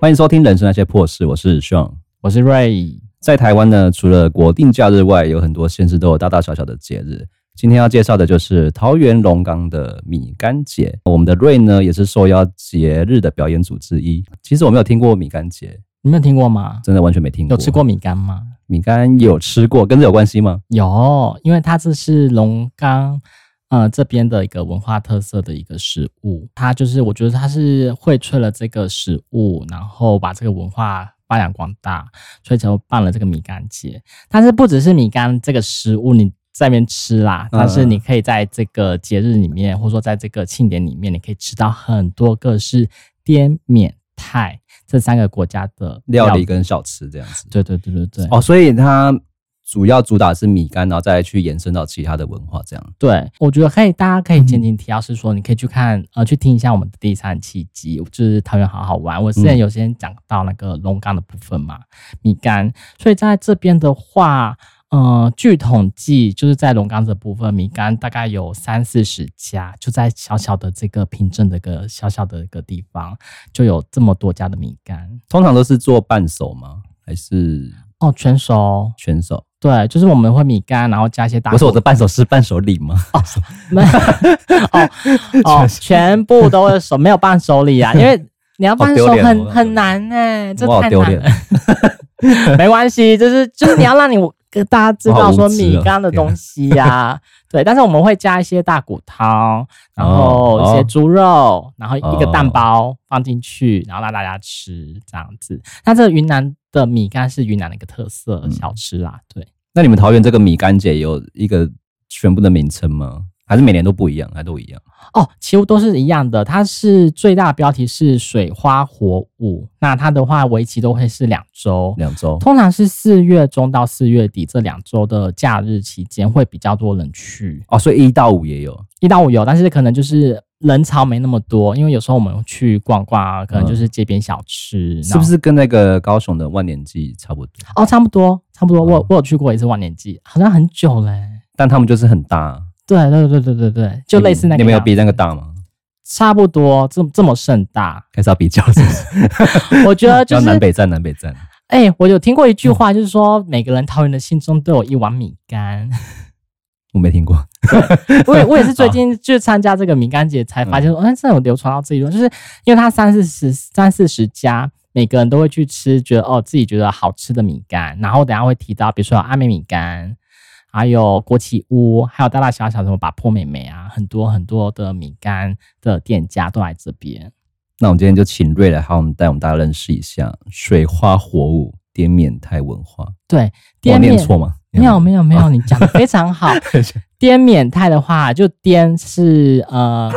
欢迎收听《人生那些破事》，我是 Sean，我是 Ray。在台湾呢，除了国定假日外，有很多县市都有大大小小的节日。今天要介绍的就是桃园龙岗的米干节。我们的 Ray 呢，也是受邀节日的表演组之一。其实我没有听过米干节，你没有听过吗？真的完全没听过。有吃过米干吗？米干有吃过，跟这有关系吗？有，因为它这是龙冈。呃，这边的一个文化特色的一个食物，它就是我觉得它是荟萃了这个食物，然后把这个文化发扬光大，所以就办了这个米干节。但是不只是米干这个食物你在那边吃啦，但是你可以在这个节日里面，或者说在这个庆典里面，你可以吃到很多个是滇缅泰这三个国家的料理跟小吃这样子。对对对对对。哦，所以它。主要主打是米干，然后再去延伸到其他的文化，这样。对，我觉得可以，大家可以前情提要是说，你可以去看，呃，去听一下我们的第三期集，就是桃园好好玩。我之前有先讲到那个龙岗的部分嘛，米干。所以在这边的话，呃，据统计，就是在龙岗这部分，米干大概有三四十家，就在小小的这个平镇的一个小小的一个地方，就有这么多家的米干。通常都是做半熟吗？还是？哦，全熟，全熟。对，就是我们会米干，然后加一些大。不是我的伴手是伴手礼吗？哦，没有，哦哦，全部都是手，没有伴手礼啊，因为你要伴手很很难哎，这太难了。没关系，就是就是你要让你跟大家知道说米干的东西呀，对，但是我们会加一些大骨汤，然后一些猪肉，然后一个蛋包放进去，然后让大家吃这样子。那这个云南。的米干是云南的一个特色小吃啦，对。那你们桃园这个米干节有一个全部的名称吗？还是每年都不一样？还都一样？哦，几乎都是一样的。它是最大的标题是水花火舞，那它的话为期都会是两周，两周，通常是四月中到四月底这两周的假日期间会比较多人去。哦，所以一到五也有，一到五有，但是可能就是。人潮没那么多，因为有时候我们去逛逛，可能就是街边小吃，嗯、是不是跟那个高雄的万年祭差不多？哦，差不多，差不多。我我有去过一次万年祭，好像很久嘞。但他们就是很大。对对对对对对，就类似那个。你们有比那个大吗？差不多，这这么盛大，开始要比较是不是？我觉得就是南北站，南北站。哎、我有听过一句话，就是说每个人桃园的心中都有一碗米干。我没听过，我也我也是最近去参加这个米干节才发现说，哎、嗯，这有流传到这一段，就是因为他三四十三四十家，每个人都会去吃，觉得哦自己觉得好吃的米干，然后等下会提到，比如说阿美米干，还有国旗屋，还有大大小小什么把破美美啊，很多很多的米干的店家都来这边。那我们今天就请瑞来，好，我们带我们大家认识一下水花火舞滇缅泰文化。对，我念错吗？没有没有没有，你讲的非常好。滇缅泰的话，就滇是呃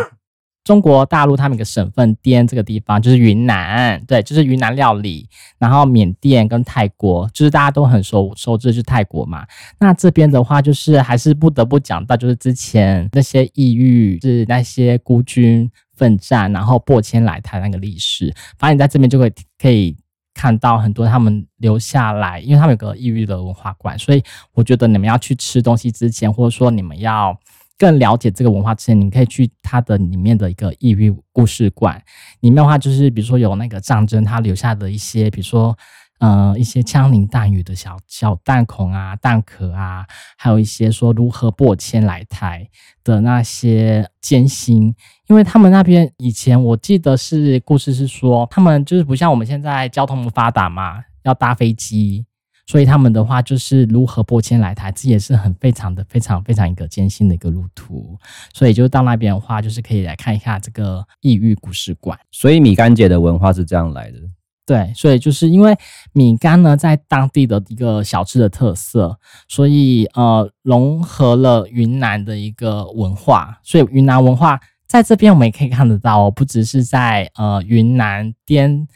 中国大陆他们一个省份，滇这个地方就是云南，对，就是云南料理。然后缅甸跟泰国，就是大家都很熟熟知，就是泰国嘛。那这边的话，就是还是不得不讲到，就是之前那些异域，是那些孤军奋战，然后破迁来台那个历史。反正你在这边就会可以。看到很多他们留下来，因为他们有个异域的文化馆，所以我觉得你们要去吃东西之前，或者说你们要更了解这个文化之前，你可以去它的里面的一个异域故事馆。里面的话，就是比如说有那个战争他留下的一些，比如说。呃，一些枪林弹雨的小小弹孔啊、弹壳啊，还有一些说如何破迁来台的那些艰辛，因为他们那边以前我记得是故事是说，他们就是不像我们现在交通不发达嘛，要搭飞机，所以他们的话就是如何拨迁来台，这也是很非常的非常非常一个艰辛的一个路途，所以就到那边的话，就是可以来看一下这个异域故事馆。所以米干姐的文化是这样来的。对，所以就是因为米干呢，在当地的一个小吃的特色，所以呃，融合了云南的一个文化。所以云南文化在这边我们也可以看得到哦，不只是在呃云南滇，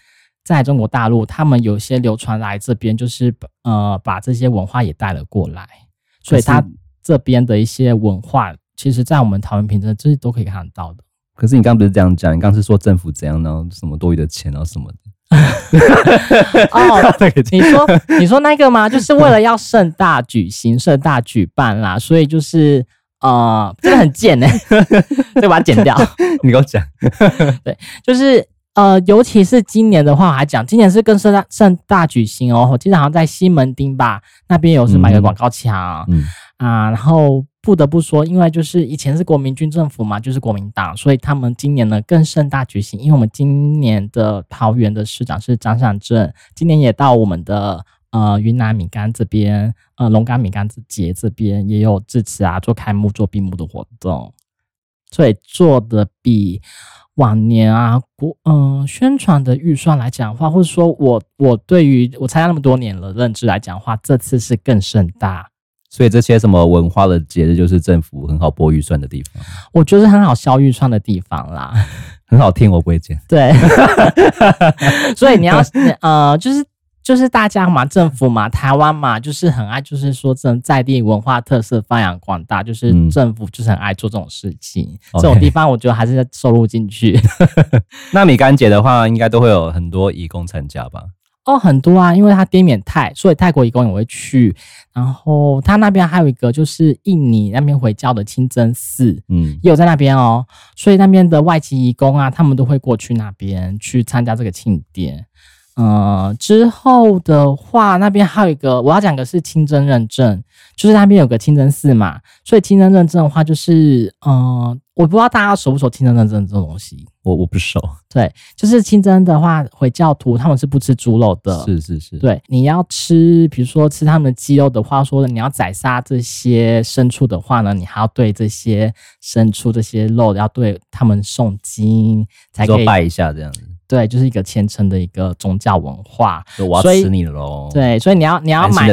在中国大陆，他们有些流传来这边，就是呃把这些文化也带了过来。所以他这边的一些文化，其实在我们桃园平镇这些都可以看得到的。可是你刚刚不是这样讲，你刚刚是说政府怎样呢？什么多余的钱啊什么的。哦，你说你说那个吗？就是为了要盛大举行、盛大举办啦，所以就是呃，真的很贱哎，就 把它剪掉。你给我讲，对，就是呃，尤其是今年的话，我还讲今年是更盛大盛大举行哦。我记得好像在西门町吧，那边有是买个广告墙，啊，然后不得不说，因为就是以前是国民军政府嘛，就是国民党，所以他们今年呢更盛大举行。因为我们今年的桃园的市长是张善政，今年也到我们的呃云南米干这边，呃龙岗米干节这边也有致辞啊，做开幕、做闭幕的活动，所以做的比。往年啊，国嗯、呃、宣传的预算来讲的话，或者说我我对于我参加那么多年了认知来讲的话，这次是更盛大。所以这些什么文化的节日，就是政府很好拨预算的地方。我觉得是很好消预算的地方啦，很好听，我不会剪。对，所以你要 呃，就是。就是大家嘛，政府嘛，台湾嘛，就是很爱，就是说这种在地文化特色发扬光大，就是政府就是很爱做这种事情。嗯、这种地方，我觉得还是要收入进去。那米干姐的话，应该都会有很多移工参加吧？哦，很多啊，因为他滇缅泰，所以泰国移工也会去。然后他那边还有一个就是印尼那边回教的清真寺，嗯，也有在那边哦。所以那边的外籍移工啊，他们都会过去那边去参加这个庆典。呃，之后的话，那边还有一个我要讲的是清真认证，就是那边有个清真寺嘛，所以清真认证的话，就是呃，我不知道大家熟不熟清真认证这种东西，我我不熟。对，就是清真的话，回教徒他们是不吃猪肉的，是是是，对，你要吃，比如说吃他们的鸡肉的话，说你要宰杀这些牲畜的话呢，你还要对这些牲畜这些肉要对他们诵经，才可以拜一下这样子。对，就是一个虔诚的一个宗教文化。我要吃你了喽！对，所以你要你要买，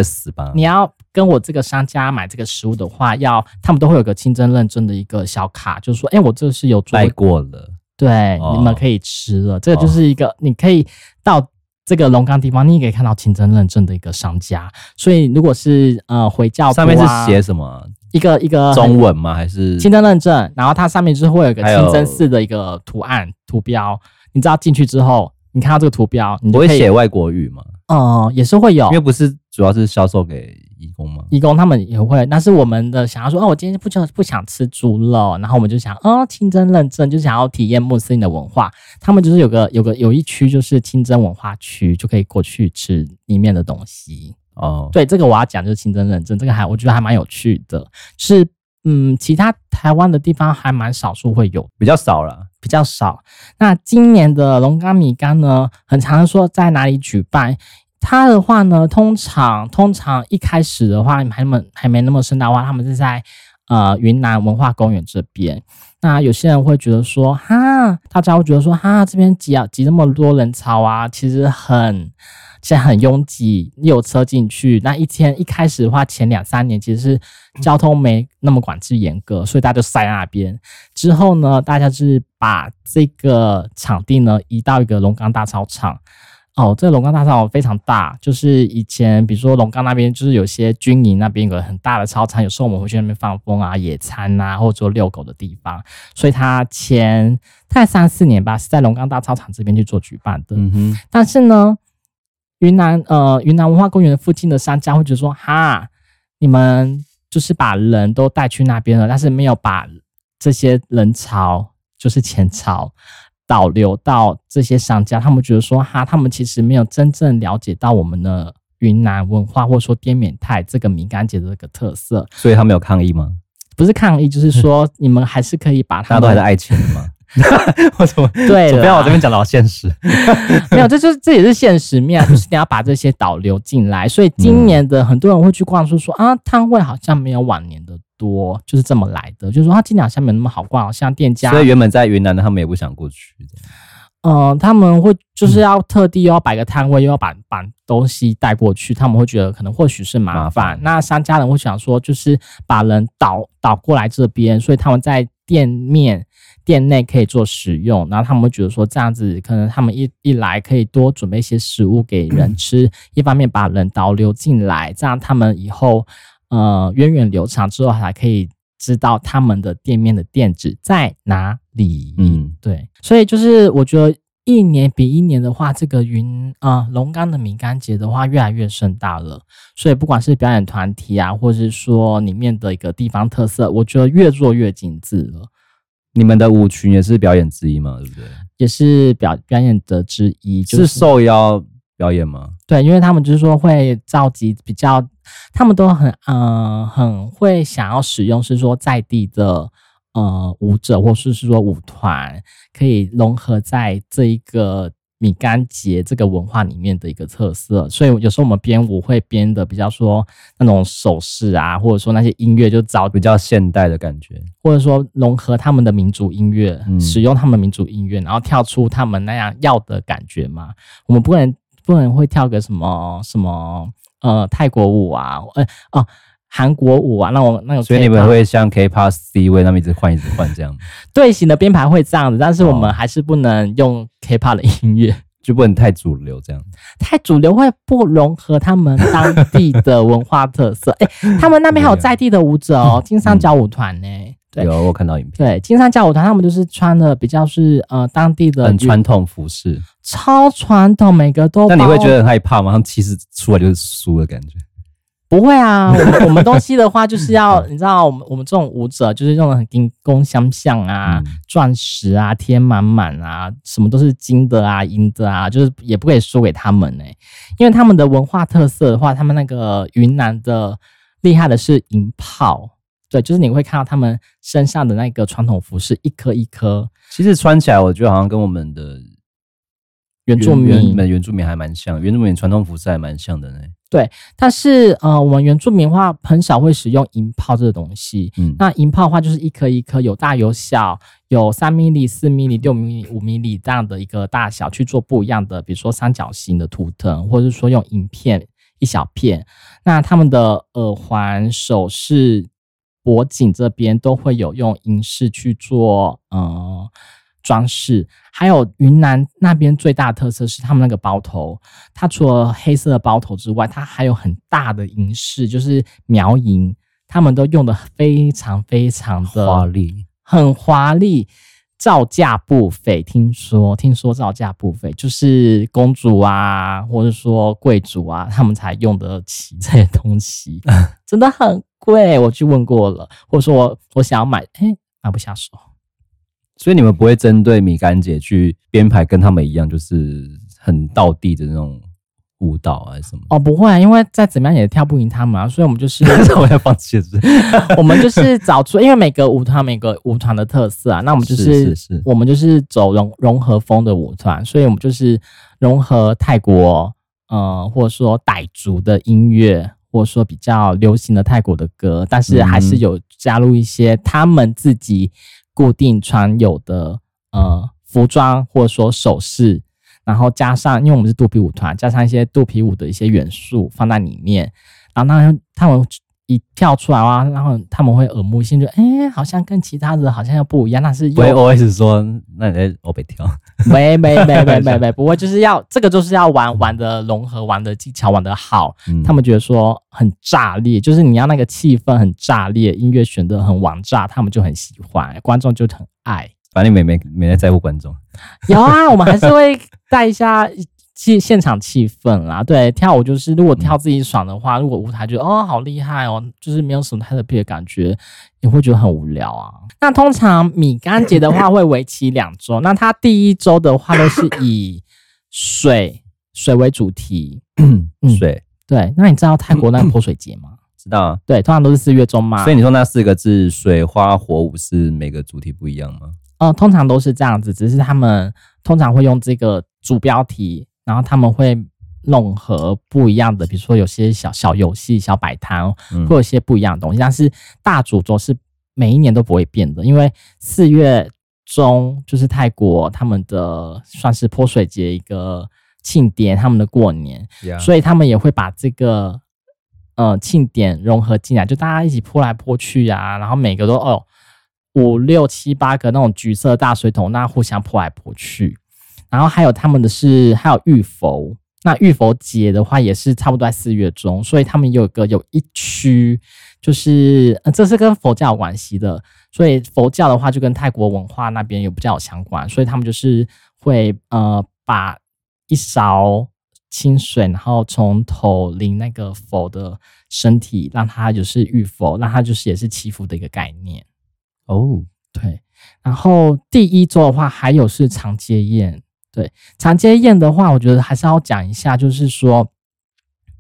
你要跟我这个商家买这个食物的话，要他们都会有个清真认证的一个小卡，就是说，哎，我这是有做拜过了，对，哦、你们可以吃了。这个就是一个，哦、你可以到这个龙岗地方，你也可以看到清真认证的一个商家。所以，如果是呃回教、啊，上面是写什么？一个一个中文吗？还是清真认证？然后它上面就是会有一个清真寺的一个图案图标。你知道进去之后，你看到这个图标，你不会写外国语吗？嗯，也是会有，因为不是主要是销售给义工吗？义工他们也会，但是我们的想要说，哦，我今天不就不想吃猪肉，然后我们就想，哦，清真认证，就想要体验穆斯林的文化，他们就是有个有个有一区就是清真文化区，就可以过去吃里面的东西。哦，对，这个我要讲就是清真认证，这个还我觉得还蛮有趣的，是嗯，其他台湾的地方还蛮少数会有，比较少了。比较少。那今年的龙岗米干呢，很常说在哪里举办？它的话呢，通常通常一开始的话，还没还没那么盛大的话，他们是在呃云南文化公园这边。那有些人会觉得说，哈，大家会觉得说，哈，这边挤啊挤那么多人潮啊，其实很。现在很拥挤，有车进去。那一天一开始的话，前两三年其实是交通没那么管制严格，所以大家就塞在那边。之后呢，大家就是把这个场地呢移到一个龙岗大操场。哦，这个龙岗大操场非常大，就是以前比如说龙岗那边就是有些军营那边有个很大的操场，有时候我们会去那边放风啊、野餐啊，或者说遛狗的地方。所以他前大概三四年吧，是在龙岗大操场这边去做举办的。嗯哼，但是呢。云南呃，云南文化公园附近的商家会觉得说：“哈，你们就是把人都带去那边了，但是没有把这些人潮，就是钱潮导流到这些商家。他们觉得说：哈，他们其实没有真正了解到我们的云南文化，或者说滇缅泰这个敏感节的这个特色。所以他们有抗议吗？不是抗议，就是说你们还是可以把他们大家都还是爱钱吗？” 我怎么对？不要我这边讲的好现实，没有，这就是这也是现实面，就是你要把这些导流进来。所以今年的很多人会去逛，说说啊，摊位好像没有往年的多，就是这么来的。就是说他今年好像没那么好逛，好像店家。所以原本在云南的他们也不想过去。嗯、呃，他们会就是要特地又要摆个摊位，又要把把东西带过去，他们会觉得可能或许是麻烦。麻烦。那商家人会想说，就是把人导导过来这边，所以他们在店面。店内可以做使用，然后他们会觉得说这样子，可能他们一一来可以多准备一些食物给人吃，一方面把人导流进来，这样他们以后呃源远流长之后，还可以知道他们的店面的店址在哪里。嗯，对，所以就是我觉得一年比一年的话，这个云啊龙岗的米干节的话越来越盛大了。所以不管是表演团体啊，或者是说里面的一个地方特色，我觉得越做越精致了。你们的舞群也是表演之一嘛，对不对？也是表表演者之一，就是受邀表演吗？对，因为他们就是说会召集比较，他们都很嗯、呃、很会想要使用是说在地的呃舞者，或是是说舞团，可以融合在这一个。米干节这个文化里面的一个特色，所以有时候我们编舞会编的比较说那种手势啊，或者说那些音乐就找比较现代的感觉，或者说融合他们的民族音乐，嗯、使用他们民族音乐，然后跳出他们那样要的感觉嘛。我们不能不能会跳个什么什么呃泰国舞啊，呃哦。韩国舞啊，那种那种，所以你们会像 K-pop C 位那么一直换一直换这样 队形的编排会这样子，但是我们还是不能用 K-pop 的音乐，就不能太主流这样。太主流会不融合他们当地的文化特色。哎、欸，他们那边还有在地的舞者哦，金三角舞团呢。对，有我看到影片。对，金三角舞团他们就是穿的比较是呃当地的很传统服饰，超传统，每个都。那你会觉得很害怕吗？他们其实出来就是输的感觉。不会啊，我 们我们东西的话就是要，你知道，我们我们这种舞者就是用的很金工相向啊，钻、嗯、石啊，贴满满啊，什么都是金的啊，银的啊，就是也不可以输给他们呢、欸，因为他们的文化特色的话，他们那个云南的厉害的是银炮，对，就是你会看到他们身上的那个传统服饰，一颗一颗，其实穿起来我觉得好像跟我们的原住民原，原住民还蛮像，原住民传统服饰还蛮像的呢、欸。对，但是呃，我们原住民的话很少会使用银炮这个东西。嗯，那银炮的话就是一颗一颗，有大有小，有三米里、四米里、六米里、五米里这样的一个大小去做不一样的，比如说三角形的图腾，或者是说用银片一小片。那他们的耳环、首饰、脖颈这边都会有用银饰去做呃装饰。还有云南那边最大的特色是他们那个包头，它除了黑色的包头之外，它还有很大的银饰，就是苗银，他们都用的非常非常的华丽，很华丽，造价不菲。听说听说造价不菲，就是公主啊，或者说贵族啊，他们才用得起这些东西，真的很贵。我去问过了，或者说我我想要买，哎，买不下手。所以你们不会针对米干姐去编排跟他们一样，就是很道地的那种舞蹈啊什么？哦，不会，啊因为再怎么样也跳不赢他们啊。所以我们就是 我要放弃了。我们就是找出，因为每个舞团每个舞团的特色啊，那我们就是，是，是，是我们就是走融融合风的舞团，所以我们就是融合泰国，呃，或者说傣族的音乐，或者说比较流行的泰国的歌，但是还是有加入一些他们自己。固定穿有的呃服装或者说首饰，然后加上，因为我们是肚皮舞团，加上一些肚皮舞的一些元素放在里面，然后那他们一跳出来啊，然后他们会耳目一新，就哎、欸，好像跟其他人好像又不一样。那是不会 OS 说，那你在我北跳？没没没没 没没，不会，就是要这个就是要玩玩的融合，玩的技巧玩的好，嗯、他们觉得说很炸裂，就是你要那个气氛很炸裂，音乐选的很王炸，他们就很喜欢，观众就很爱。反正没没没在在乎观众，有啊，我们还是会带一下。气现场气氛啦，对，跳舞就是如果跳自己爽的话，如果舞台觉得哦好厉害哦，就是没有什么太特别的感觉，你会觉得很无聊啊。那通常米干节的话 会为期两周，那它第一周的话都是以水水为主题，嗯，水对。那你知道泰国那个 泼水节吗？知道啊，对，通常都是四月中嘛。所以你说那四个字水花火舞是每个主题不一样吗？哦，通常都是这样子，只是他们通常会用这个主标题。然后他们会弄和不一样的，比如说有些小小游戏、小摆摊，会有一些不一样的东西。但是大主轴是每一年都不会变的，因为四月中就是泰国他们的算是泼水节一个庆典，他们的过年，所以他们也会把这个呃庆典融合进来，就大家一起泼来泼去啊，然后每个都哦五六七八个那种橘色大水桶，那互相泼来泼去。然后还有他们的是还有浴佛，那浴佛节的话也是差不多在四月中，所以他们有一个有一区，就是这是跟佛教有关系的，所以佛教的话就跟泰国文化那边有比较有相关，所以他们就是会呃把一勺清水，然后从头淋那个佛的身体，让他就是浴佛，让他就是也是祈福的一个概念哦。对，然后第一周的话，还有是长街宴。对，长街宴的话，我觉得还是要讲一下，就是说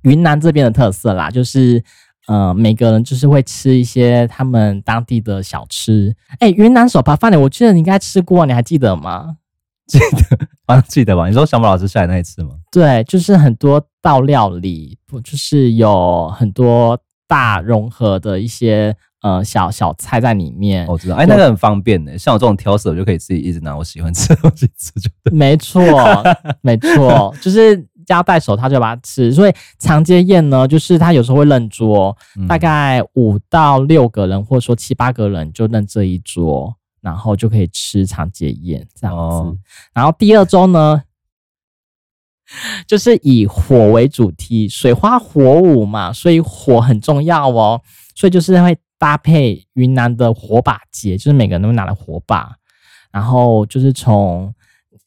云南这边的特色啦，就是呃，每个人就是会吃一些他们当地的小吃。哎，云南手扒饭，我记得你应该吃过，你还记得吗？记得，啊，记得吧？你说小马老师下来那一次吗？对，就是很多道料理，不就是有很多大融合的一些呃小小菜在里面。我知道，哎，那个很方便的，像我这种挑食，我就可以自己一直拿我喜欢吃的东西吃就对。没错，没错，就是要戴手套就把它吃。所以长街宴呢，就是他有时候会认桌，嗯、大概五到六个人，或者说七八个人就认这一桌。然后就可以吃长街宴这样子，哦、然后第二周呢，就是以火为主题，水花火舞嘛，所以火很重要哦，所以就是会搭配云南的火把节，就是每个人都会拿了火把，然后就是从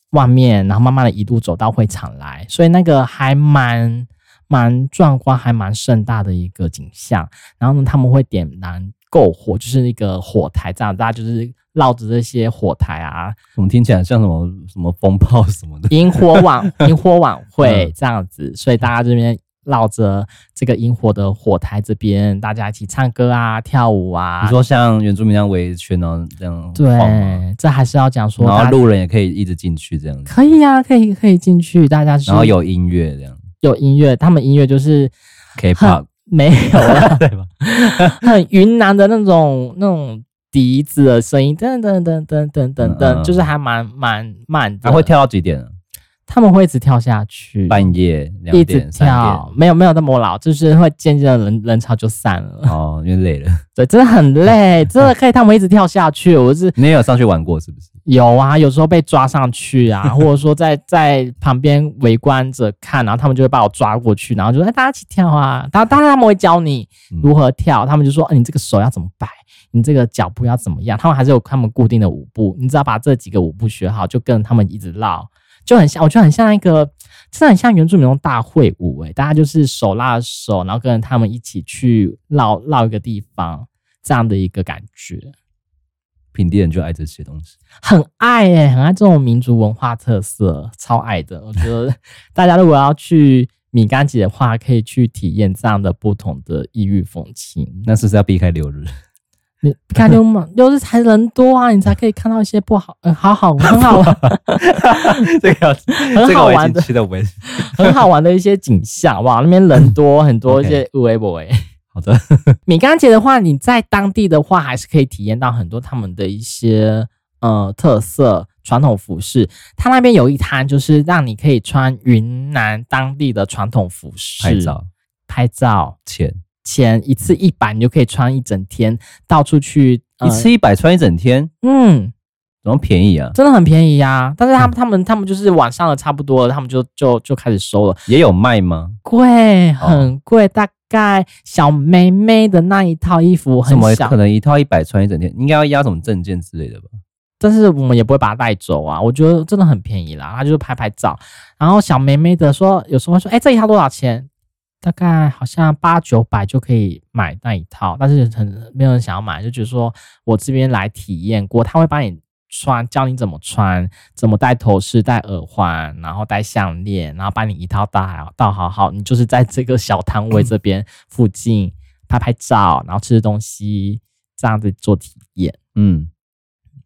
外面，然后慢慢的一路走到会场来，所以那个还蛮蛮壮观，还蛮盛大的一个景象。然后呢，他们会点燃篝火，就是那个火台，这样大家就是。绕着这些火台啊，怎么听起来像什么什么风炮什么的？萤火晚 萤火晚会这样子，所以大家这边绕着这个萤火的火台这边，大家一起唱歌啊、跳舞啊。你说像原住民这样围一圈呢，这样对，这还是要讲说，然后路人也可以一直进去这样子。可以呀、啊，可以可以进去，大家然后有音乐这样，有音乐，他们音乐就是 K-pop 没有了，对吧？很云南的那种那种。笛子的声音，噔噔噔噔噔噔噔，就是还蛮蛮慢的。他会跳到几点？他们会一直跳下去，半夜一直跳，没有没有那么老，就是会渐渐的人人潮就散了。哦，因为累了。对，真的很累，真的可以。他们一直跳下去，我是你也有上去玩过是不是？有啊，有时候被抓上去啊，或者说在在旁边围观着看，然后他们就会把我抓过去，然后就说：“哎，大家一起跳啊！”当当然他们会教你如何跳，他们就说：“哎，你这个手要怎么摆？”你这个脚步要怎么样？他们还是有他们固定的舞步，你只要把这几个舞步学好，就跟他们一直绕，就很像，我觉得很像一个，真的很像原住民那种大会舞诶、欸，大家就是手拉着手，然后跟着他们一起去绕绕一个地方，这样的一个感觉。平地人就爱这些东西，很爱诶、欸，很爱这种民族文化特色，超爱的。我觉得 大家如果要去米干节的话，可以去体验这样的不同的异域风情。那是不是要避开六日？你看就嘛，六日才人多啊，你才可以看到一些不好，呃，好好很好玩，这个很好玩的，很好玩的一些景象哇，那边人多很多 一些微博诶。好的，米干节的话，你在当地的话，还是可以体验到很多他们的一些呃特色传统服饰。他那边有一摊，就是让你可以穿云南当地的传统服饰。拍照，拍照。钱。钱一次一百，你就可以穿一整天，到处去。呃、一次一百穿一整天，嗯，怎么便宜啊？真的很便宜呀、啊！但是他们、嗯、他们他们就是晚上的差不多了，他们就就就开始收了。也有卖吗？贵，很贵，哦、大概小妹妹的那一套衣服很小，可能一套一百穿一整天，应该要压什么证件之类的吧？但是我们也不会把它带走啊，我觉得真的很便宜啦。他就是拍拍照，然后小妹妹的说，有时候说，哎、欸，这一套多少钱？大概好像八九百就可以买那一套，但是很没有人想要买，就觉得说我这边来体验过，他会帮你穿，教你怎么穿，怎么戴头饰、戴耳环，然后戴项链，然后把你一套戴好，倒好好，你就是在这个小摊位这边 附近拍拍照，然后吃吃东西，这样子做体验。嗯，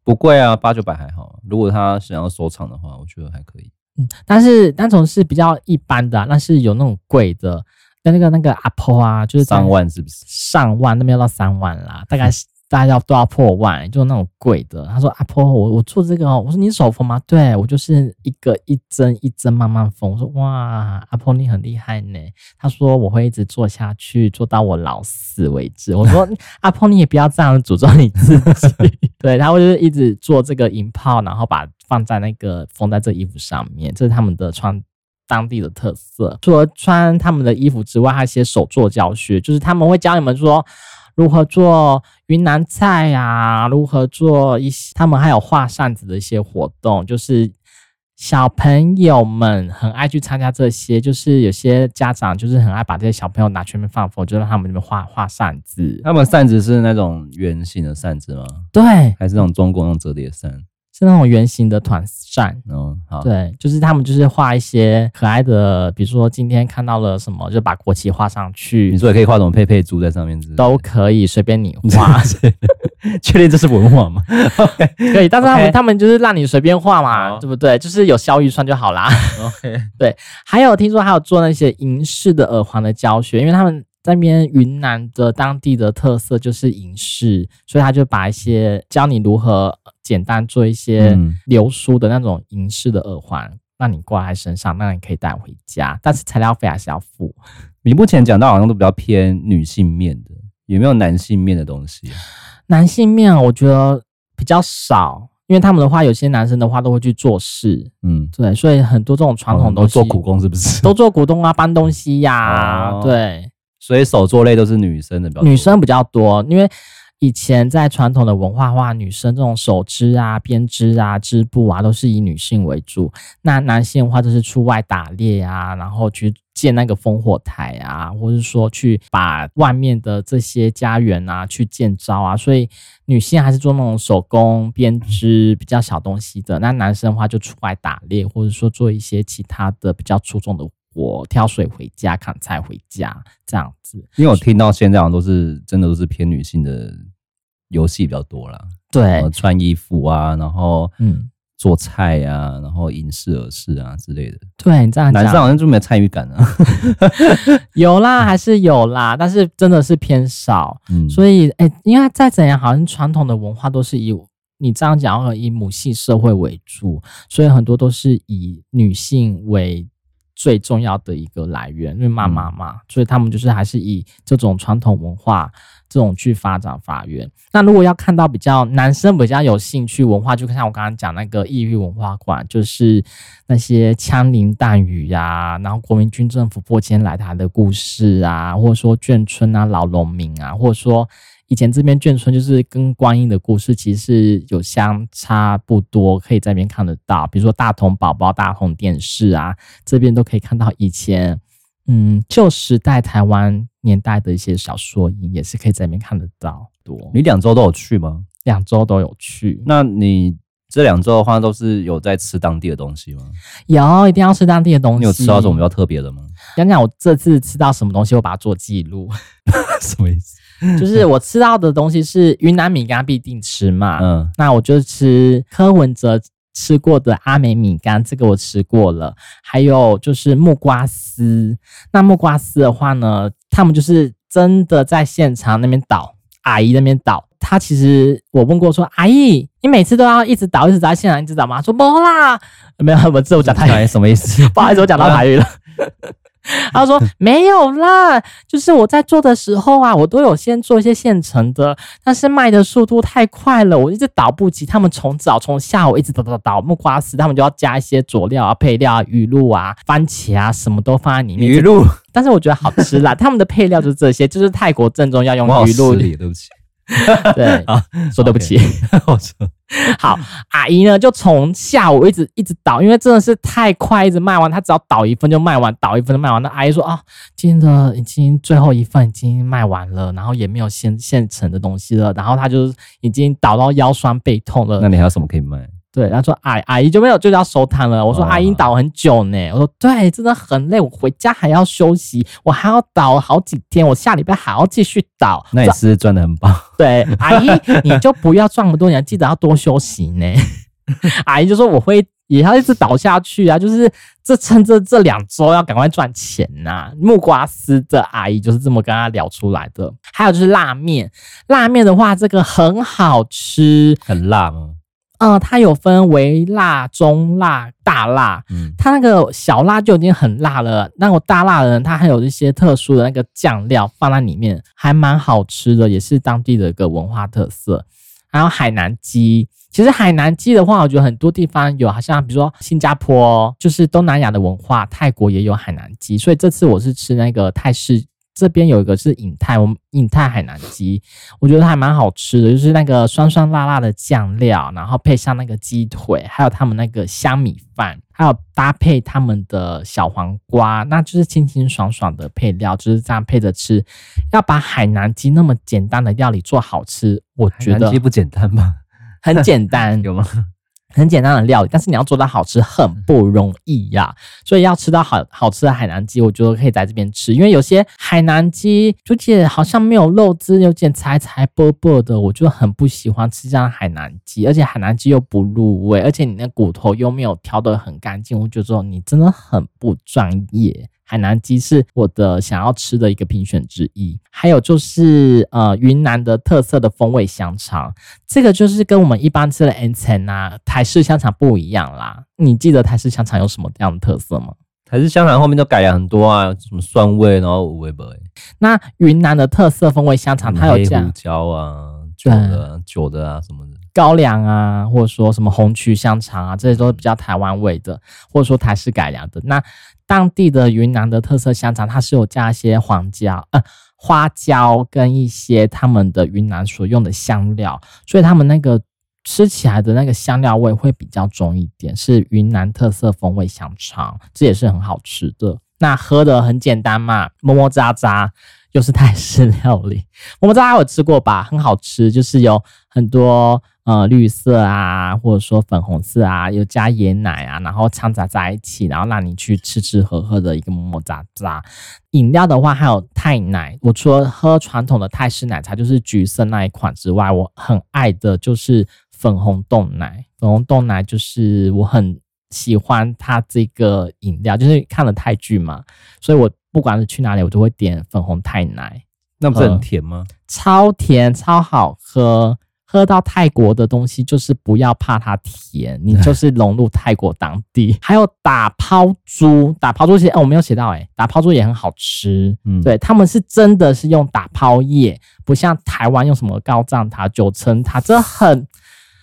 不贵啊，八九百还好。如果他想要收藏的话，我觉得还可以。嗯，但是单从是比较一般的啊，但是有那种贵的。跟那个那个阿婆啊，就是上万是不是？上万那边要到三万啦，大概大家要都要破万，就是那种贵的。他说阿婆，我我做这个哦，我说你手缝吗？对，我就是一个一针一针慢慢缝。我说哇，阿婆你很厉害呢。他说我会一直做下去，做到我老死为止。我说 阿婆你也不要这样诅咒你自己。对，他会就是一直做这个银泡，然后把放在那个缝在这衣服上面，这是他们的穿。当地的特色，除了穿他们的衣服之外，还有一些手作教学，就是他们会教你们说如何做云南菜啊，如何做一些，他们还有画扇子的一些活动，就是小朋友们很爱去参加这些，就是有些家长就是很爱把这些小朋友拿去那边放风，就让他们那边画画扇子。他们扇子是那种圆形的扇子吗？对，还是那种中国那种折叠扇？是那种圆形的团扇，嗯，好，对，就是他们就是画一些可爱的，比如说今天看到了什么，就把国旗画上去。你说也可以画什么佩佩猪在上面，都可以，随便你画。确定这是文化吗？可以，但是他们他们就是让你随便画嘛，对不对？就是有销预算就好啦。OK，对。还有听说还有做那些银饰的耳环的教学，因为他们在那边云南的当地的特色就是银饰，所以他就把一些教你如何。简单做一些流苏的那种银饰的耳环，嗯、让你挂在身上，那你可以带回家，但是材料费还是要付。你目前讲到好像都比较偏女性面的，有没有男性面的东西？男性面我觉得比较少，因为他们的话，有些男生的话都会去做事，嗯，对，所以很多这种传统都做苦工，是不是？都做苦工啊，搬东西呀、啊，哦、对，所以手作类都是女生的比较，女生比较多，因为。以前在传统的文化话，女生这种手织啊、编织啊、织布啊，都是以女性为主。那男性的话，就是出外打猎啊，然后去建那个烽火台啊，或者说去把外面的这些家园啊去建造啊。所以女性还是做那种手工编织比较小东西的。那男生的话就出外打猎，或者说做一些其他的比较出众的活，挑水回家、砍菜回家这样子。因为我听到现在好像都是真的都是偏女性的。游戏比较多啦，对，穿衣服啊，然后嗯，做菜、啊，然后影视、耳饰啊之类的。对，你这样讲，男生好像就没有参与感啊。有啦，还是有啦，但是真的是偏少。嗯，所以哎、欸，因为再怎样，好像传统的文化都是以你这样讲，以母系社会为主，所以很多都是以女性为最重要的一个来源，因为妈妈嘛，嗯、所以他们就是还是以这种传统文化。这种去发展发源。那如果要看到比较男生比较有兴趣文化，就像我刚刚讲那个异域文化馆，就是那些枪林弹雨呀、啊，然后国民军政府破迁来台的故事啊，或者说眷村啊、老农民啊，或者说以前这边眷村就是跟观音的故事，其实是有相差不多，可以在那边看得到。比如说大同宝宝、大同电视啊，这边都可以看到以前。嗯，旧时代台湾年代的一些小缩影，也是可以在里面看得到。多，你两周都有去吗？两周都有去。那你这两周的话，都是有在吃当地的东西吗？有，一定要吃当地的东西。你有吃到什么比较特别的吗？讲讲我这次吃到什么东西，我把它做记录。什么意思？就是我吃到的东西是云南米干必定吃嘛。嗯，那我就吃柯文哲。吃过的阿美米干，这个我吃过了。还有就是木瓜丝，那木瓜丝的话呢，他们就是真的在现场那边倒，阿姨那边倒。他其实我问过说，阿姨，你每次都要一直倒，一直在现场，一直倒吗？说不啦，没有，我这我讲台语什么意思？不好意思，我讲到台语了。他说没有啦，就是我在做的时候啊，我都有先做一些现成的，但是卖的速度太快了，我一直倒不及。他们从早从下午一直倒倒倒木瓜丝，他们就要加一些佐料啊、配料啊、鱼露啊、番茄啊，什么都放在里面。鱼露，但是我觉得好吃啦。他们的配料就是这些，就是泰国正宗要用鱼露。对不起。对啊，说对不起。好，阿姨呢就从下午一直一直倒，因为真的是太快，一直卖完，她只要倒一份就卖完，倒一份就卖完。那阿姨说啊，今天的已经最后一份已经卖完了，然后也没有现现成的东西了，然后她就已经倒到腰酸背痛了。那你还有什么可以卖？对，他说阿阿姨就没有就要收摊了。我说阿姨倒很久呢。我说对，真的很累，我回家还要休息，我还要倒好几天，我下礼拜还要继续倒。那也是赚的很棒。对，阿姨你就不要赚那么多，你要记得要多休息呢。阿姨就说我会也要一直倒下去啊，就是这趁着这两周要赶快赚钱呐、啊。木瓜丝的阿姨就是这么跟他聊出来的。还有就是辣面，辣面的话这个很好吃，很辣吗？呃，它有分微辣、中辣、大辣。嗯，它那个小辣就已经很辣了，那个大辣的人，它还有一些特殊的那个酱料放在里面，还蛮好吃的，也是当地的一个文化特色。还有海南鸡，其实海南鸡的话，我觉得很多地方有，好像比如说新加坡，就是东南亚的文化，泰国也有海南鸡，所以这次我是吃那个泰式这边有一个是颖泰，我们颖泰海南鸡，我觉得还蛮好吃的，就是那个酸酸辣辣的酱料，然后配上那个鸡腿，还有他们那个香米饭，还有搭配他们的小黄瓜，那就是清清爽爽的配料，就是这样配着吃。要把海南鸡那么简单的料理做好吃，我觉得鸡不简单吗？很简单，有吗？很简单的料理，但是你要做到好吃很不容易呀、所以要吃到好好吃的海南鸡，我觉得可以在这边吃。因为有些海南鸡就觉得好像没有肉汁，有点柴柴啵啵的，我就很不喜欢吃这样海南鸡。而且海南鸡又不入味，而且你那骨头又没有挑得很干净，我觉得你真的很不专业。海南鸡是我的想要吃的一个评选之一，还有就是呃云南的特色的风味香肠，这个就是跟我们一般吃的 N 层啊台式香肠不一样啦。你记得台式香肠有什么这样的特色吗？台式香肠后面都改良很多啊，什么酸味，然后五味不味。那云南的特色风味香肠，它有这样黑胡椒啊、酒的、酒的啊什么的。高粱啊，或者说什么红曲香肠啊，这些都是比较台湾味的，或者说台式改良的。那当地的云南的特色香肠，它是有加一些黄椒、呃花椒跟一些他们的云南所用的香料，所以他们那个吃起来的那个香料味会比较重一点，是云南特色风味香肠，这也是很好吃的。那喝的很简单嘛，么么喳喳。又是泰式 料理，我们大家有吃过吧？很好吃，就是有很多呃绿色啊，或者说粉红色啊，有加椰奶啊，然后掺杂在一起，然后让你去吃吃喝喝的一个么么喳喳。饮料的话还有泰奶，我除了喝传统的泰式奶茶，就是橘色那一款之外，我很爱的就是粉红豆奶。粉红豆奶就是我很喜欢它这个饮料，就是看了泰剧嘛，所以我。不管是去哪里，我都会点粉红泰奶。那不是很甜吗？超甜，超好喝。喝到泰国的东西，就是不要怕它甜，你就是融入泰国当地。还有打抛猪，打抛猪其实哦，我没有写到哎，打抛猪也很好吃。嗯，对，他们是真的是用打抛叶，不像台湾用什么高藏塔、九层塔，这很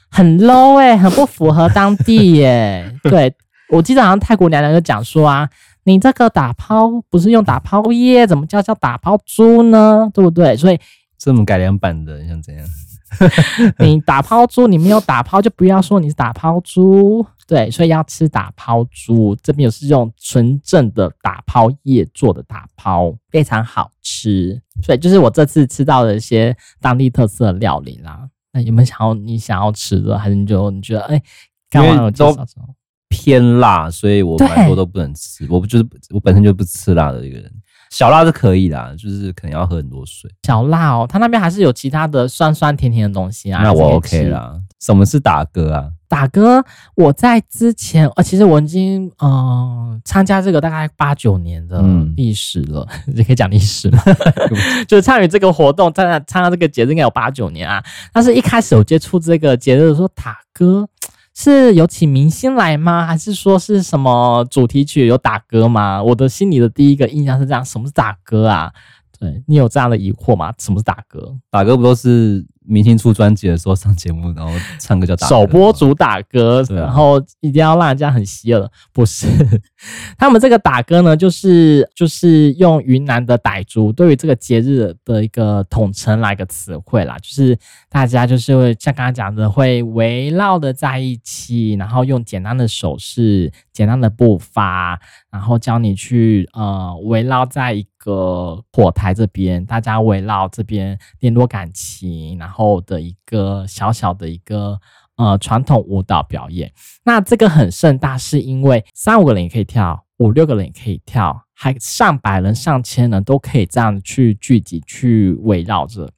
很 low 哎，很不符合当地耶。对，我记得好像泰国娘娘就讲说啊。你这个打抛不是用打抛叶，怎么叫叫打抛猪呢？对不对？所以这么改良版的，你想怎样？你打抛猪，你没有打抛，就不要说你是打抛猪。对，所以要吃打抛猪。这边有是用纯正的打抛叶做的打抛，非常好吃。所以就是我这次吃到的一些当地特色的料理啦。那有没有想要你想要吃的？还是你就你觉得哎，刚刚有介绍什么？偏辣，所以我蛮多都不能吃。我不就是我本身就不吃辣的一个人，小辣是可以啦，就是可能要喝很多水。小辣哦，它那边还是有其他的酸酸甜甜的东西啊。那我 OK 啦。什么是打歌啊？打歌，我在之前呃，其实我已经嗯参加这个大概八九年的历史了，你、嗯、可以讲历史了？就是参与这个活动，参加参加这个节日应该有八九年啊。但是一开始我接触这个节日的时候，打歌。是有请明星来吗？还是说是什么主题曲有打歌吗？我的心里的第一个印象是这样，什么是打歌啊？对，你有这样的疑惑吗？什么是打歌？打歌不都是？明星出专辑的时候上节目，然后唱歌叫首播主打歌，啊，然后一定要让人家很稀耳。不是，他们这个打歌呢，就是就是用云南的傣族对于这个节日的一个统称来个词汇啦，就是大家就是会像刚刚讲的，会围绕的在一起，然后用简单的手势、简单的步伐，然后教你去呃围绕在一个火台这边，大家围绕这边联络感情，然后。后的一个小小的一个呃传统舞蹈表演，那这个很盛大，是因为三五个人也可以跳，五六个人也可以跳，还上百人、上千人都可以这样去聚集、去围绕着。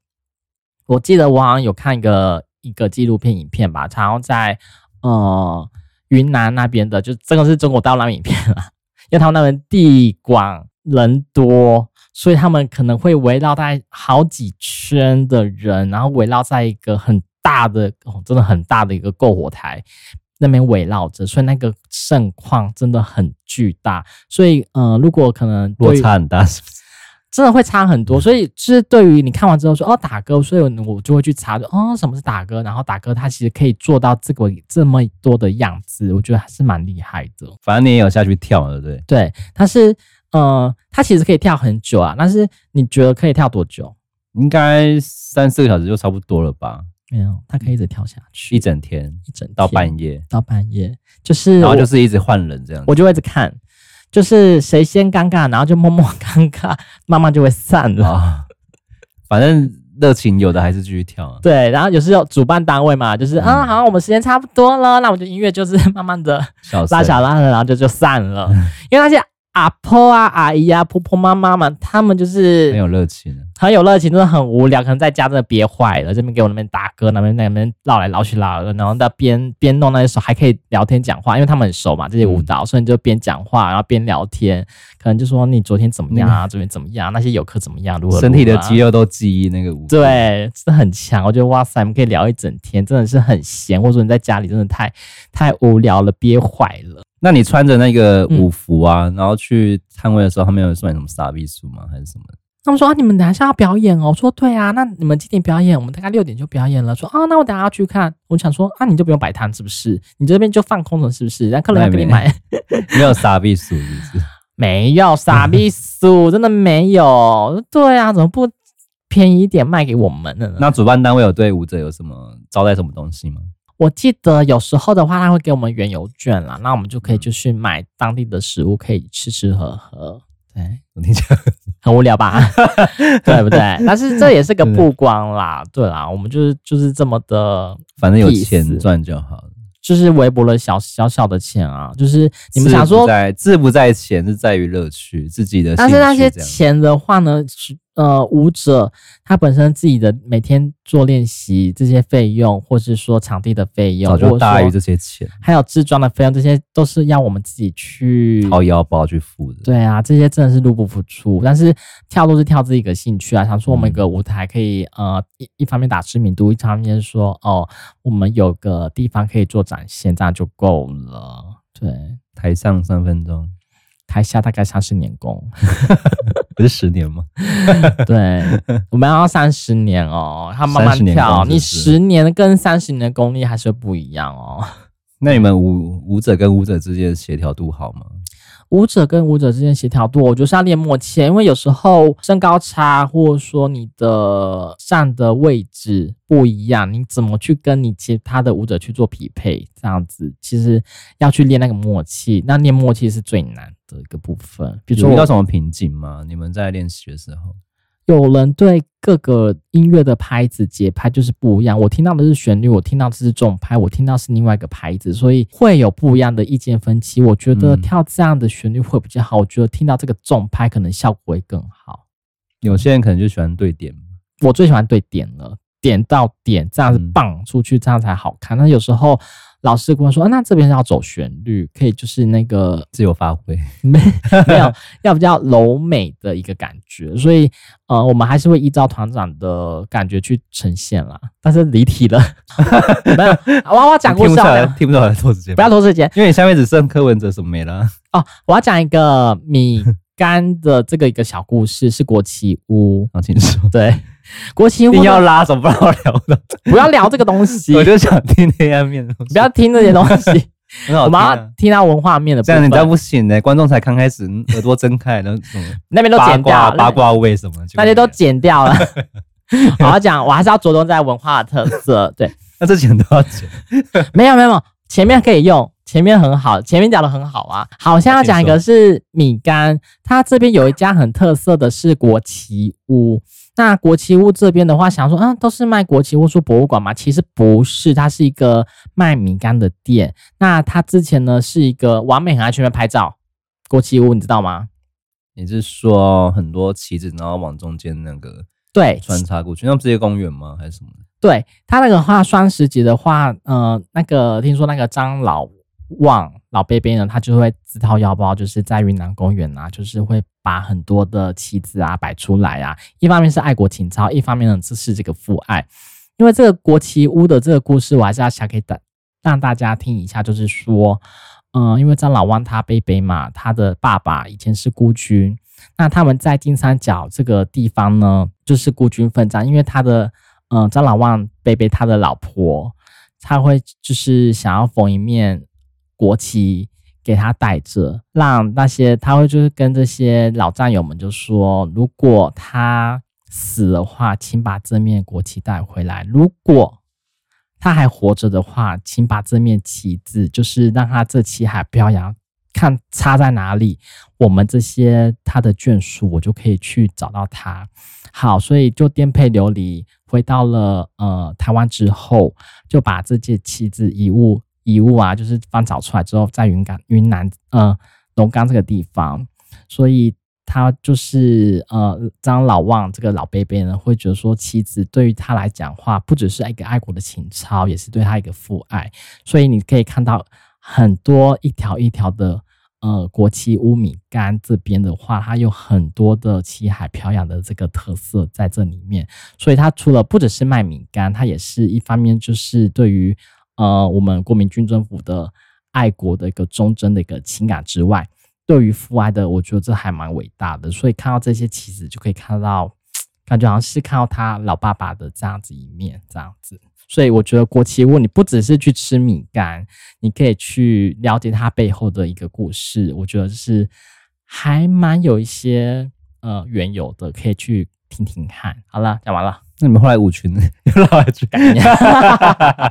我记得我好像有看一个一个纪录片影片吧，然后在呃云南那边的，就这个是中国大陆影片啊，因为他们那边地广人多。所以他们可能会围绕在好几圈的人，然后围绕在一个很大的哦，真的很大的一个篝火台那边围绕着，所以那个盛况真的很巨大。所以，呃，如果可能落差很大，是不是？真的会差很多。所以，是对于你看完之后说哦打歌，所以我就会去查哦什么是打歌，然后打歌它其实可以做到这个这么多的样子，我觉得还是蛮厉害的。反正你也有下去跳了，对不对？对，它是。嗯，它其实可以跳很久啊，但是你觉得可以跳多久？应该三四个小时就差不多了吧？没有，它可以一直跳下去，一整天，一整天到半夜，到半夜，就是然后就是一直换人这样子，我就会一直看，就是谁先尴尬，然后就默默尴尬，慢慢就会散了。哦、反正热情有的还是继续跳。对，然后有时候主办单位嘛，就是、嗯、啊，好，我们时间差不多了，那我就音乐就是慢慢的拉小拉的，然后就就散了，因为那些。阿婆啊，阿姨啊，婆婆妈妈们，他们就是很有热情，很有热情，真的很无聊，可能在家真的憋坏了，这边给我那边打歌，那边那边绕来绕去绕，然后在边边弄那些手，还可以聊天讲话，因为他们很熟嘛，这些舞蹈，嗯、所以你就边讲话，然后边聊天，可能就说你昨天怎么样啊，昨天怎么样，那些游客怎么样，如何，如何、啊、身体的肌肉都记忆那个舞，对，真的很强，我觉得哇塞，我们可以聊一整天，真的是很闲，或者说你在家里真的太太无聊了，憋坏了。那你穿着那个舞服啊，嗯、然后去摊位的时候，他们有送你什么傻逼书吗？还是什么？他们说啊，你们等下要表演哦。我说对啊，那你们几点表演？我们大概六点就表演了。说啊，那我等下要去看。我想说啊，你就不用摆摊是不是？你这边就放空了是不是？让客人来给你买。没有傻逼书？没有傻逼书，真的没有。对啊，怎么不便宜一点卖给我们呢？那主办单位有对舞者有什么招待什么东西吗？我记得有时候的话，他会给我们原油券啦，那我们就可以就去买当地的食物，可以吃吃喝喝。对，我听起来很无聊吧？对不对？但是这也是个曝光啦，对啦，我们就是就是这么的，反正有钱赚就好了，就是微薄了小小小的钱啊，就是你们想说，在志不在钱，是在于乐趣，自己的。但是那些钱的话呢？呃，舞者他本身自己的每天做练习这些费用，或是说场地的费用，早就大于这些钱，还有制装的费用，这些都是要我们自己去掏腰包去付的。对啊，这些真的是入不敷出。但是跳都是跳自己的兴趣啊，想说我们一个舞台可以、嗯、呃一一方面打知名度，一方面说哦，我们有个地方可以做展现，这样就够了。对，台上三分钟。台下大概三十年功，不是十年吗？对，我们要三十年哦，他慢慢跳，你十年跟三十年的功力还是不一样哦。那你们舞舞者跟舞者之间的协调度好吗？舞者跟舞者之间协调度，我觉得是要练默契，因为有时候身高差，或者说你的站的位置不一样，你怎么去跟你其他的舞者去做匹配？这样子其实要去练那个默契，那练默契是最难的一个部分。比如说遇到什么瓶颈吗？你们在练习的时候？有人对各个音乐的拍子节拍就是不一样，我听到的是旋律，我听到的是重拍，我听到是另外一个拍子，所以会有不一样的意见分歧。我觉得跳这样的旋律会比较好，我觉得听到这个重拍可能效果会更好。有些人可能就喜欢对点，我最喜欢对点了，点到点这样子棒出去，这样才好看。那有时候。老师跟我说，那这边要走旋律，可以就是那个自由发挥，没没有要比较柔美的一个感觉，所以呃，我们还是会依照团长的感觉去呈现啦。但是离题了，没有，我要讲故事，听不出来拖时间，不要拖时间，因为你下面只剩柯文哲什么没了？哦。我要讲一个米干的这个一个小故事，是国旗屋，好清楚，对。国旗屋一定要拉，怎么不要聊的？不要聊这个东西，我就想听黑暗面的东西。不要听这些东西，很好听啊、我们要听到文化面的部分。这样你再不行呢，观众才刚开始耳朵睁开，那种那边都剪掉了，八卦为什么？那些都剪掉了。好好讲，我还是要着重在文化的特色。对，那这剪都要剪？没有没有，前面可以用，前面很好，前面讲的很好啊。好，现在要讲一个是米干，它这边有一家很特色的是国旗屋。那国旗屋这边的话，想说，啊，都是卖国旗屋说博物馆嘛？其实不是，它是一个卖米干的店。那它之前呢是一个完美很爱去那拍照，国旗屋你知道吗？你是说很多旗子，然后往中间那个对穿插过去，那不是一个公园吗？还是什么？对，它那个话双十节的话，呃，那个听说那个张老旺老贝贝呢，他就会自掏腰包，就是在云南公园啊，就是会把很多的旗子啊摆出来啊。一方面是爱国情操，一方面呢就是这个父爱。因为这个国旗屋的这个故事，我还是要讲给大让大家听一下，就是说，嗯、因为张老旺他贝贝嘛，他的爸爸以前是孤军，那他们在金三角这个地方呢，就是孤军奋战，因为他的嗯、张老旺贝贝他的老婆，他会就是想要缝一面。国旗给他带着，让那些他会就是跟这些老战友们就说，如果他死的话，请把这面国旗带回来；如果他还活着的话，请把这面旗子，就是让他这旗海飘扬，看插在哪里，我们这些他的眷属，我就可以去找到他。好，所以就颠沛流离回到了呃台湾之后，就把这件旗子遗物。遗物啊，就是翻找出来之后，在云冈、云南、呃龙岗这个地方，所以他就是呃张老望这个老伯伯呢，会觉得说，妻子对于他来讲话，不只是一个爱国的情操，也是对他一个父爱。所以你可以看到很多一条一条的呃国旗乌米干这边的话，它有很多的旗海飘扬的这个特色在这里面。所以它除了不只是卖米干，它也是一方面就是对于。呃，我们国民军政府的爱国的一个忠贞的一个情感之外，对于父爱的，我觉得这还蛮伟大的。所以看到这些旗子，就可以看到，感觉好像是看到他老爸爸的这样子一面，这样子。所以我觉得国旗屋，你不只是去吃米干，你可以去了解它背后的一个故事。我觉得是还蛮有一些呃缘由的，可以去听听看。好了，讲完了。那你们后来舞群 又绕来去干呀？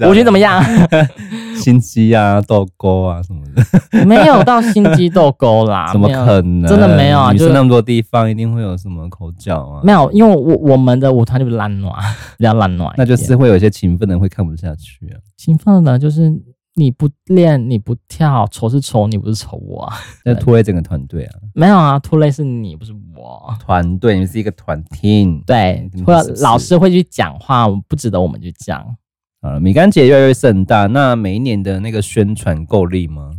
舞群怎么样？心机啊，斗勾啊什么的，没有到心机斗勾啦。怎么可能？真的没有啊！就是那么多地方，一定会有什么口角啊？没有，因为我我们的舞团就是烂暖，比较烂暖，那就是会有一些勤奋的人会看不下去啊。勤奋的就是。你不练，你不跳，丑是丑，你不是丑我啊。那拖累整个团队啊？没有啊，拖累是你，不是我。团队，你们是一个团 team。对，或者老师会去讲话，不值得我们去讲。啊，米干节越来越盛大，那每一年的那个宣传够力吗？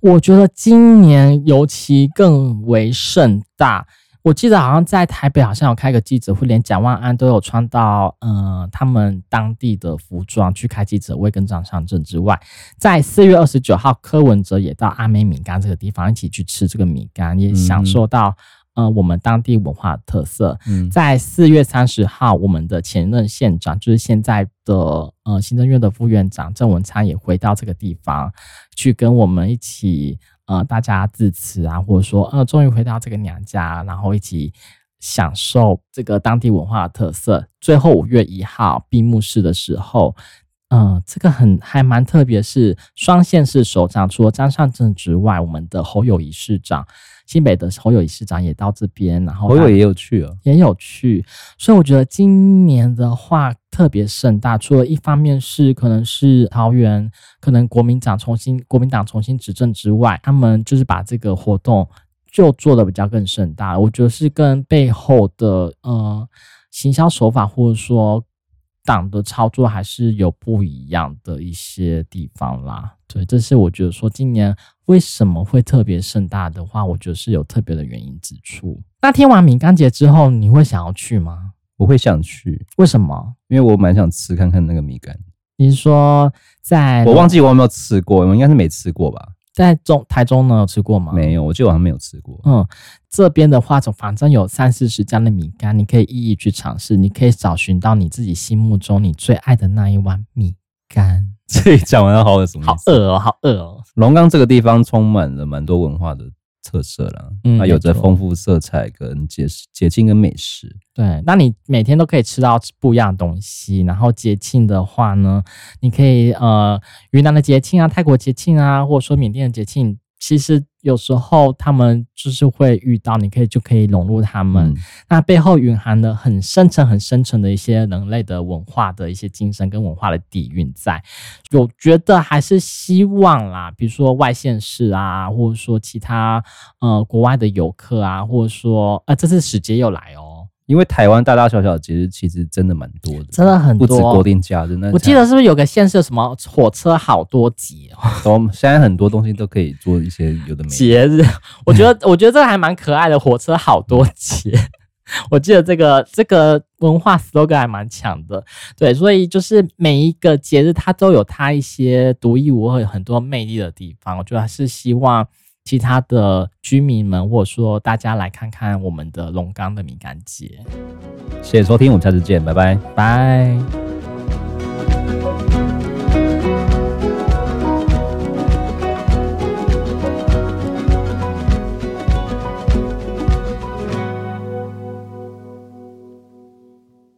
我觉得今年尤其更为盛大。我记得好像在台北，好像有开个记者会，连蒋万安都有穿到呃他们当地的服装去开记者会跟张善政之外，在四月二十九号，柯文哲也到阿美米干这个地方一起去吃这个米干，也享受到呃我们当地文化特色。嗯，在四月三十号，我们的前任县长就是现在的呃行政院的副院长郑文灿也回到这个地方去跟我们一起。呃，大家致辞啊，或者说，呃，终于回到这个娘家，然后一起享受这个当地文化的特色。最后五月一号闭幕式的时候，嗯、呃，这个很还蛮特别，是双县市首长，除了张善政之外，我们的侯友谊市长。新北的侯友宜市长也到这边，然后侯友宜也有去啊，也有去，所以我觉得今年的话特别盛大。除了一方面是可能是桃园，可能国民党重新国民党重新执政之外，他们就是把这个活动就做的比较更盛大。我觉得是跟背后的呃行销手法或者说党的操作还是有不一样的一些地方啦。对，这是我觉得说今年。为什么会特别盛大的话，我觉得是有特别的原因之处。那听完米干节之后，你会想要去吗？我会想去。为什么？因为我蛮想吃看看那个米干。你是说在？我忘记我有没有吃过，我应该是没吃过吧？在中台中呢，有吃过吗？没有，我记得我好像没有吃过。嗯，这边的话，总反正有三四十家的米干，你可以一一去尝试，你可以找寻到你自己心目中你最爱的那一碗米干。这里讲完了，好饿什么？好饿哦，好饿哦！龙岗这个地方充满了蛮多文化的特色啦，嗯，它有着丰富色彩跟节节庆跟美食。对，那你每天都可以吃到不一样的东西。然后节庆的话呢，你可以呃，云南的节庆啊，泰国节庆啊，或者说缅甸的节庆。其实有时候他们就是会遇到，你可以就可以融入他们，嗯、那背后蕴含了很深层、很深层的一些人类的文化的一些精神跟文化的底蕴在。我觉得还是希望啦，比如说外县市啊，或者说其他呃国外的游客啊，或者说呃这次时节又来哦。因为台湾大大小小的节日其实真的蛮多的，真的很多，不止国定假日。那我记得是不是有个县市有什么火车好多节哦？都现在很多东西都可以做一些有的没的节日。我觉得我觉得这个还蛮可爱的，火车好多节。我记得这个这个文化 slogan 还蛮强的，对，所以就是每一个节日它都有它一些独一无二、很多魅力的地方。我觉得还是希望。其他的居民们，或者说大家来看看我们的龙岗的米干节。谢谢收听，我们下次见，拜拜，拜。